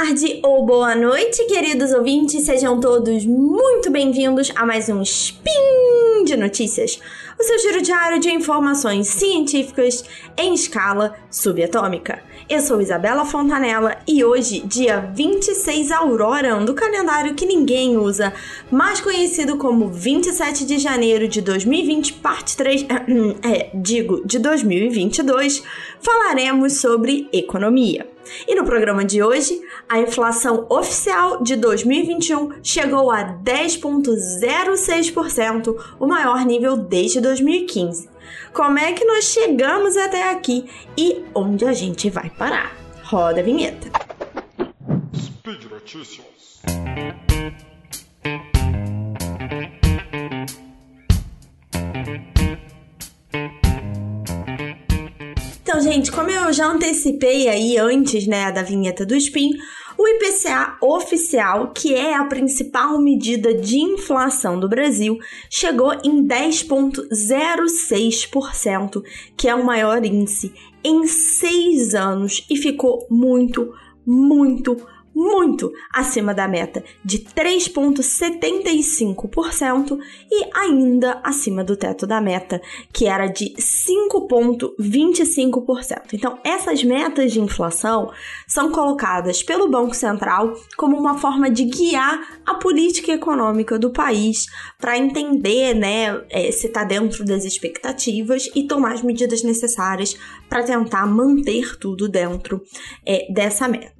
tarde ou boa noite, queridos ouvintes. Sejam todos muito bem-vindos a mais um Spin de Notícias, o seu giro diário de informações científicas em escala subatômica. Eu sou Isabela Fontanella e hoje, dia 26 Aurora do calendário que ninguém usa, mais conhecido como 27 de janeiro de 2020, parte 3, é, digo, de 2022, falaremos sobre economia. E no programa de hoje, a inflação oficial de 2021 chegou a 10,06%, o maior nível desde 2015. Como é que nós chegamos até aqui e onde a gente vai parar? Roda a vinheta. Speed Notícias. Então, gente, como eu já antecipei aí antes, né, da vinheta do Spin, o IPCA oficial, que é a principal medida de inflação do Brasil, chegou em 10,06%, que é o maior índice em seis anos e ficou muito, muito, muito acima da meta de 3,75% e ainda acima do teto da meta, que era de 5,25%. Então, essas metas de inflação são colocadas pelo Banco Central como uma forma de guiar a política econômica do país para entender né, é, se está dentro das expectativas e tomar as medidas necessárias para tentar manter tudo dentro é, dessa meta.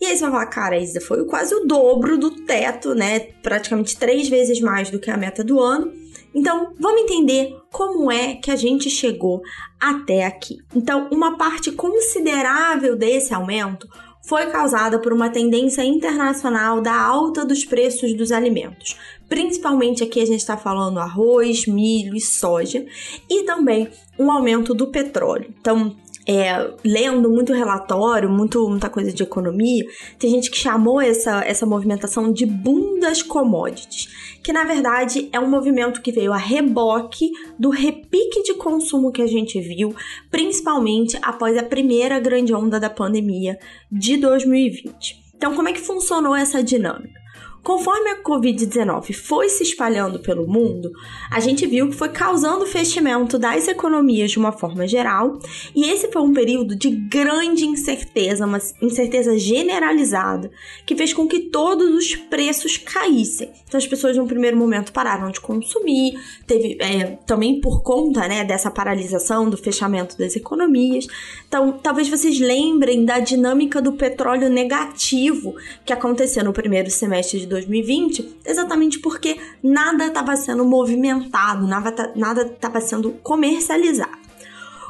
E aí você vai falar, cara, Isa, foi quase o dobro do teto, né? Praticamente três vezes mais do que a meta do ano. Então, vamos entender como é que a gente chegou até aqui. Então, uma parte considerável desse aumento foi causada por uma tendência internacional da alta dos preços dos alimentos. Principalmente aqui a gente está falando arroz, milho e soja, e também um aumento do petróleo. Então, é, lendo muito relatório, muito, muita coisa de economia, tem gente que chamou essa, essa movimentação de boom das commodities, que na verdade é um movimento que veio a reboque do repique de consumo que a gente viu, principalmente após a primeira grande onda da pandemia de 2020. Então, como é que funcionou essa dinâmica? Conforme a Covid-19 foi se espalhando pelo mundo, a gente viu que foi causando o fechamento das economias de uma forma geral, e esse foi um período de grande incerteza, uma incerteza generalizada, que fez com que todos os preços caíssem. Então as pessoas no primeiro momento pararam de consumir, teve é, também por conta né, dessa paralisação, do fechamento das economias. Então talvez vocês lembrem da dinâmica do petróleo negativo que aconteceu no primeiro semestre de 2020, exatamente porque nada estava sendo movimentado, nada estava sendo comercializado.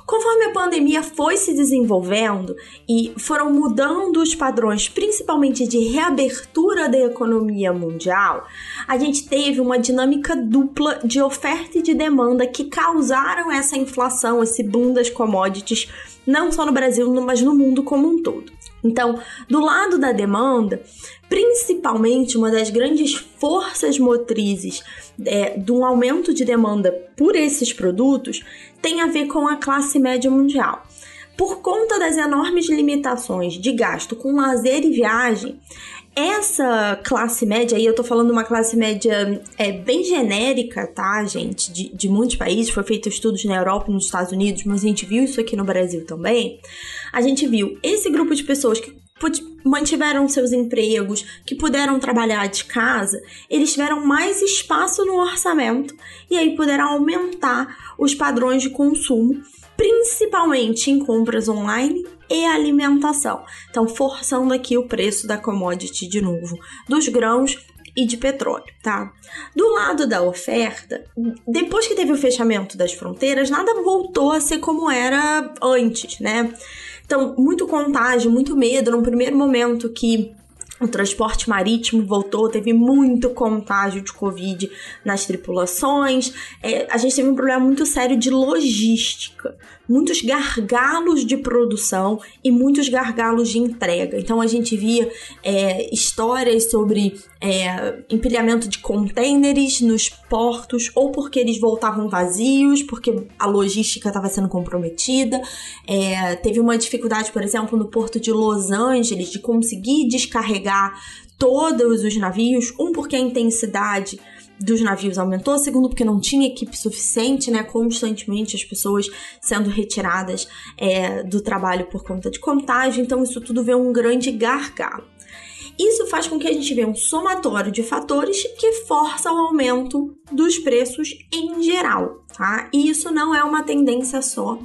Conforme a pandemia foi se desenvolvendo e foram mudando os padrões, principalmente de reabertura da economia mundial, a gente teve uma dinâmica dupla de oferta e de demanda que causaram essa inflação, esse boom das commodities, não só no Brasil, mas no mundo como um todo. Então, do lado da demanda, principalmente uma das grandes forças motrizes é, de um aumento de demanda por esses produtos tem a ver com a classe média mundial. Por conta das enormes limitações de gasto com lazer e viagem, essa classe média, aí eu tô falando uma classe média é, bem genérica, tá, gente? De, de muitos países, foi feito estudos na Europa e nos Estados Unidos, mas a gente viu isso aqui no Brasil também. A gente viu esse grupo de pessoas que mantiveram seus empregos, que puderam trabalhar de casa, eles tiveram mais espaço no orçamento e aí puderam aumentar os padrões de consumo, principalmente em compras online e alimentação. Então, forçando aqui o preço da commodity de novo, dos grãos e de petróleo, tá? Do lado da oferta, depois que teve o fechamento das fronteiras, nada voltou a ser como era antes, né? Então, muito contágio, muito medo no primeiro momento que o transporte marítimo voltou, teve muito contágio de Covid nas tripulações. É, a gente teve um problema muito sério de logística, muitos gargalos de produção e muitos gargalos de entrega. Então a gente via é, histórias sobre é, empilhamento de contêineres nos portos, ou porque eles voltavam vazios, porque a logística estava sendo comprometida. É, teve uma dificuldade, por exemplo, no porto de Los Angeles de conseguir descarregar todos os navios, um porque a intensidade dos navios aumentou, segundo porque não tinha equipe suficiente, né? Constantemente as pessoas sendo retiradas é, do trabalho por conta de contágio, então isso tudo vê um grande gargalo. Isso faz com que a gente veja um somatório de fatores que força o aumento dos preços em geral, tá? E isso não é uma tendência só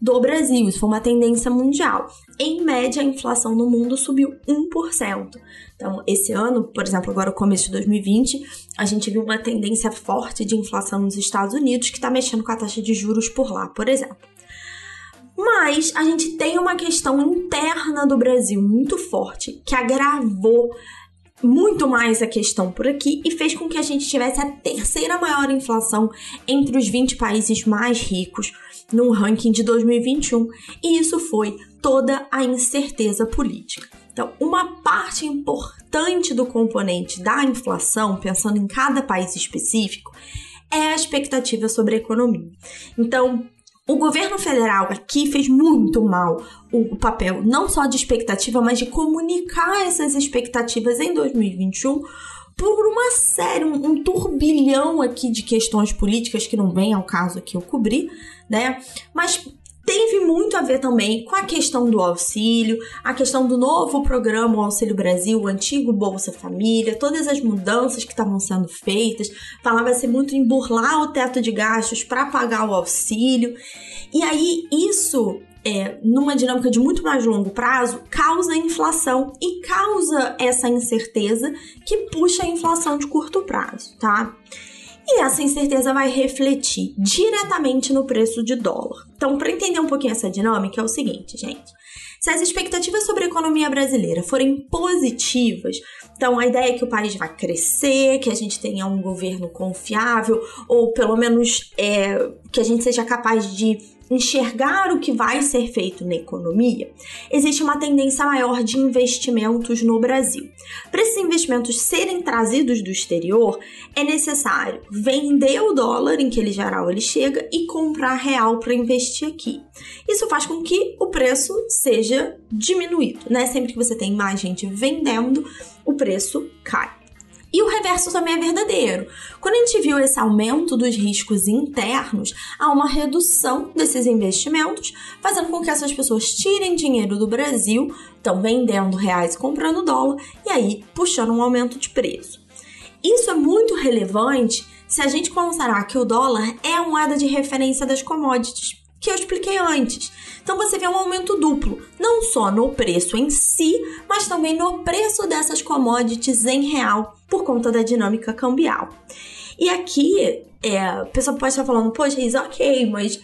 do Brasil, isso foi uma tendência mundial. Em média, a inflação no mundo subiu 1%. Então, esse ano, por exemplo, agora o começo de 2020, a gente viu uma tendência forte de inflação nos Estados Unidos que está mexendo com a taxa de juros por lá, por exemplo. Mas a gente tem uma questão interna do Brasil muito forte que agravou muito mais a questão por aqui e fez com que a gente tivesse a terceira maior inflação entre os 20 países mais ricos no ranking de 2021, e isso foi toda a incerteza política. Então, uma parte importante do componente da inflação, pensando em cada país específico, é a expectativa sobre a economia. Então, o governo federal aqui fez muito mal o papel não só de expectativa, mas de comunicar essas expectativas em 2021 por uma série, um, um turbilhão aqui de questões políticas que não vem ao caso aqui eu cobrir, né? Mas teve muito a ver também com a questão do auxílio, a questão do novo programa Auxílio Brasil, o antigo Bolsa Família, todas as mudanças que estavam sendo feitas. Falava-se muito em burlar o teto de gastos para pagar o auxílio. E aí isso é, numa dinâmica de muito mais longo prazo, causa inflação e causa essa incerteza que puxa a inflação de curto prazo, tá? E essa incerteza vai refletir diretamente no preço de dólar. Então, para entender um pouquinho essa dinâmica, é o seguinte, gente. Se as expectativas sobre a economia brasileira forem positivas, então a ideia é que o país vai crescer, que a gente tenha um governo confiável, ou pelo menos é, que a gente seja capaz de enxergar o que vai ser feito na economia, existe uma tendência maior de investimentos no Brasil. Para esses investimentos serem trazidos do exterior, é necessário vender o dólar em que ele geral ele chega e comprar real para investir aqui. Isso faz com que o preço seja diminuído, né? Sempre que você tem mais gente vendendo, o preço cai. E o reverso também é verdadeiro. Quando a gente viu esse aumento dos riscos internos, há uma redução desses investimentos, fazendo com que essas pessoas tirem dinheiro do Brasil, estão vendendo reais e comprando dólar, e aí puxando um aumento de preço. Isso é muito relevante se a gente considerar que o dólar é a moeda de referência das commodities que eu expliquei antes. Então você vê um aumento duplo, não só no preço em si, mas também no preço dessas commodities em real, por conta da dinâmica cambial. E aqui, é, a pessoa pode estar falando, poxa, isso ok, mas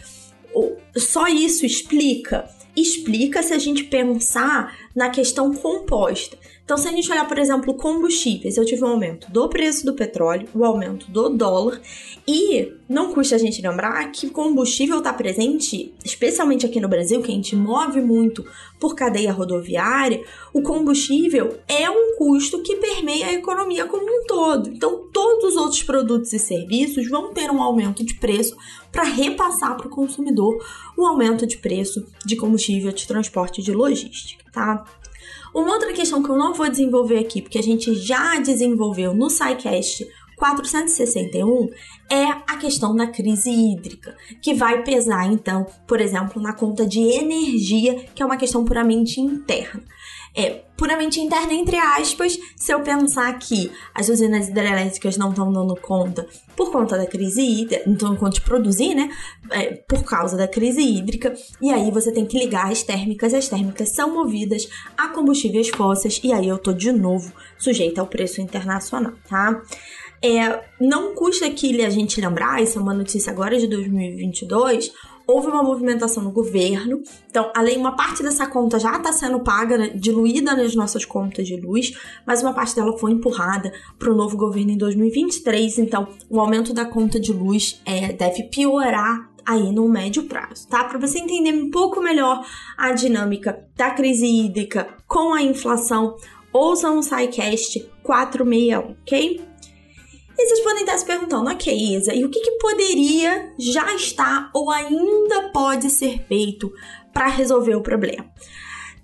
só isso explica? Explica se a gente pensar na questão composta. Então, se a gente olhar, por exemplo, combustíveis, eu tive um aumento do preço do petróleo, o aumento do dólar, e não custa a gente lembrar que combustível está presente, especialmente aqui no Brasil, que a gente move muito por cadeia rodoviária, o combustível é um custo que permeia a economia como um todo. Então, todos os outros produtos e serviços vão ter um aumento de preço para repassar para o consumidor o aumento de preço de combustível, de transporte e de logística, tá? Uma outra questão que eu não vou desenvolver aqui, porque a gente já desenvolveu no SciCast 461 é a questão da crise hídrica, que vai pesar então, por exemplo, na conta de energia, que é uma questão puramente interna é puramente interna, entre aspas, se eu pensar que as usinas hidrelétricas não estão dando conta por conta da crise hídrica, não estão dando conta de produzir, né? É, por causa da crise hídrica, e aí você tem que ligar as térmicas, as térmicas são movidas a combustíveis fósseis, e aí eu tô de novo sujeita ao preço internacional, tá? É, não custa aqui a gente lembrar, isso é uma notícia agora de 2022, houve uma movimentação no governo. Então, além uma parte dessa conta já está sendo paga, né, diluída nas nossas contas de luz, mas uma parte dela foi empurrada para o novo governo em 2023. Então, o aumento da conta de luz é, deve piorar aí no médio prazo, tá? Para você entender um pouco melhor a dinâmica da crise hídrica com a inflação, ouçam o SciCast 461, ok? E vocês podem estar se perguntando, ok, Isa, e o que, que poderia já estar ou ainda pode ser feito para resolver o problema?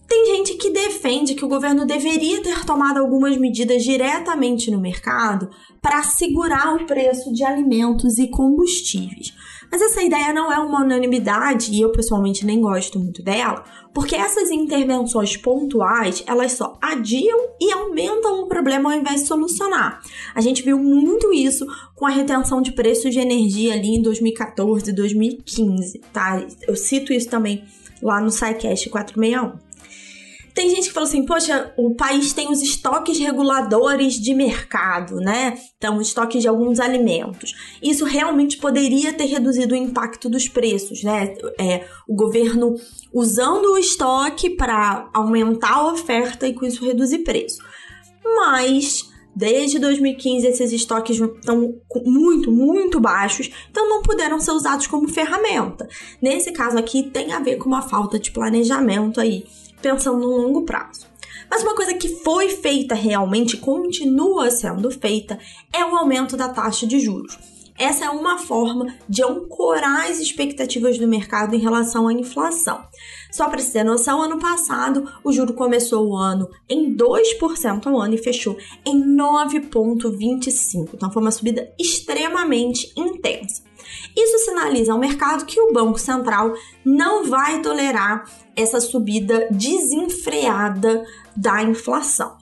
Tem gente que defende que o governo deveria ter tomado algumas medidas diretamente no mercado para segurar o preço de alimentos e combustíveis. Mas essa ideia não é uma unanimidade e eu pessoalmente nem gosto muito dela, porque essas intervenções pontuais, elas só adiam e aumentam o problema ao invés de solucionar. A gente viu muito isso com a retenção de preços de energia ali em 2014, 2015, tá? Eu cito isso também lá no SciCast 461. Tem gente que falou assim, poxa, o país tem os estoques reguladores de mercado, né? Então, estoques de alguns alimentos. Isso realmente poderia ter reduzido o impacto dos preços, né? É, o governo usando o estoque para aumentar a oferta e com isso reduzir preço. Mas Desde 2015, esses estoques estão muito, muito baixos, então não puderam ser usados como ferramenta. Nesse caso aqui, tem a ver com uma falta de planejamento aí pensando no longo prazo. Mas uma coisa que foi feita realmente, continua sendo feita, é o aumento da taxa de juros. Essa é uma forma de ancorar as expectativas do mercado em relação à inflação. Só para você ter noção, ano passado o juro começou o ano em 2% ao ano e fechou em 9,25%. Então foi uma subida extremamente intensa. Isso sinaliza ao mercado que o Banco Central não vai tolerar essa subida desenfreada da inflação.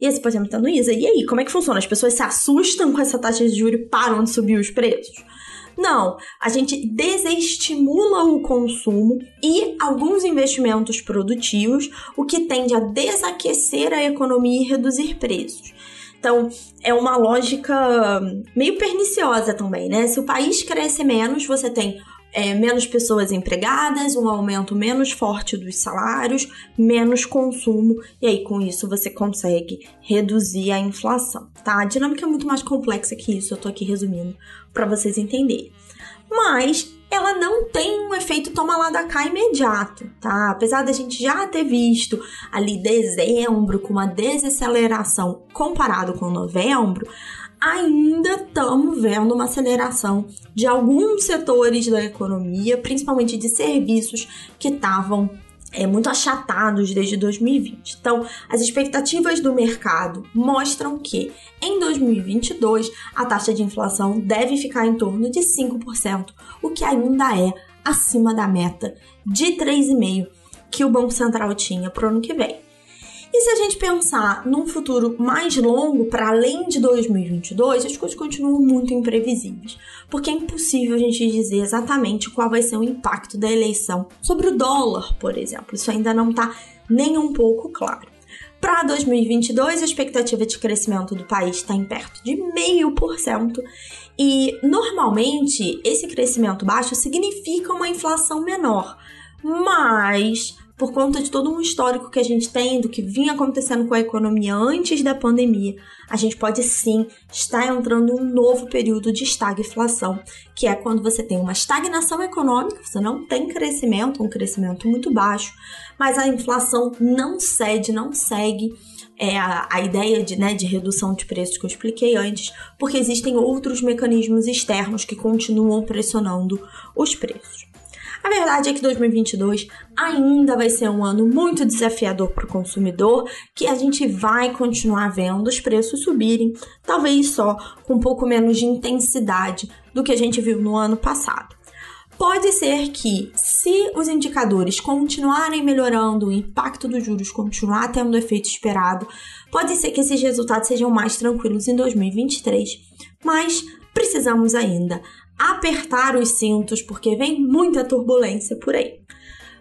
E esse pode estar Isa, e aí, como é que funciona? As pessoas se assustam com essa taxa de juros e param de subir os preços? Não, a gente desestimula o consumo e alguns investimentos produtivos, o que tende a desaquecer a economia e reduzir preços. Então, é uma lógica meio perniciosa também, né? Se o país cresce menos, você tem é, menos pessoas empregadas, um aumento menos forte dos salários, menos consumo, e aí com isso você consegue reduzir a inflação, tá? A dinâmica é muito mais complexa que isso, eu tô aqui resumindo para vocês entenderem. Mas ela não tem um efeito toma lá da cá imediato, tá? Apesar da gente já ter visto ali dezembro com uma desaceleração comparado com novembro, ainda estamos vendo uma aceleração de alguns setores da economia, principalmente de serviços que estavam é, muito achatados desde 2020. Então, as expectativas do mercado mostram que em 2022 a taxa de inflação deve ficar em torno de 5%, o que ainda é acima da meta de 3,5% que o Banco Central tinha para o ano que vem. E se a gente pensar num futuro mais longo, para além de 2022, as coisas continuam muito imprevisíveis, porque é impossível a gente dizer exatamente qual vai ser o impacto da eleição sobre o dólar, por exemplo. Isso ainda não está nem um pouco claro. Para 2022, a expectativa de crescimento do país está em perto de 0,5%, e normalmente esse crescimento baixo significa uma inflação menor. Mas por conta de todo um histórico que a gente tem do que vinha acontecendo com a economia antes da pandemia, a gente pode sim estar entrando em um novo período de estagflação, que é quando você tem uma estagnação econômica, você não tem crescimento, um crescimento muito baixo, mas a inflação não cede, não segue é a, a, ideia de, né, de redução de preços que eu expliquei antes, porque existem outros mecanismos externos que continuam pressionando os preços. A verdade é que 2022 ainda vai ser um ano muito desafiador para o consumidor, que a gente vai continuar vendo os preços subirem, talvez só com um pouco menos de intensidade do que a gente viu no ano passado. Pode ser que, se os indicadores continuarem melhorando, o impacto dos juros continuar tendo o efeito esperado, pode ser que esses resultados sejam mais tranquilos em 2023. Mas precisamos ainda apertar os cintos, porque vem muita turbulência por aí.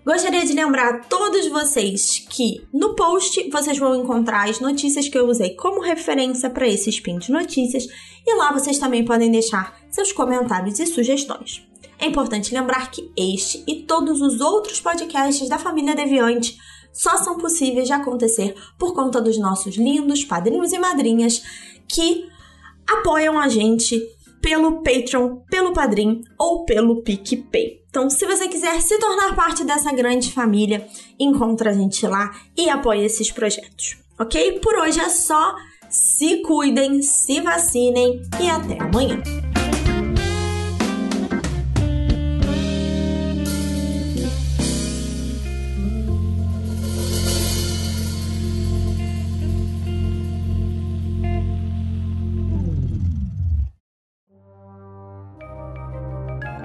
Gostaria de lembrar a todos vocês que no post vocês vão encontrar as notícias que eu usei como referência para esse spin de notícias e lá vocês também podem deixar seus comentários e sugestões. É importante lembrar que este e todos os outros podcasts da família Deviante só são possíveis de acontecer por conta dos nossos lindos padrinhos e madrinhas que apoiam a gente pelo Patreon, pelo Padrim ou pelo PicPay. Então, se você quiser se tornar parte dessa grande família, encontra a gente lá e apoie esses projetos. Ok? Por hoje é só. Se cuidem, se vacinem e até amanhã.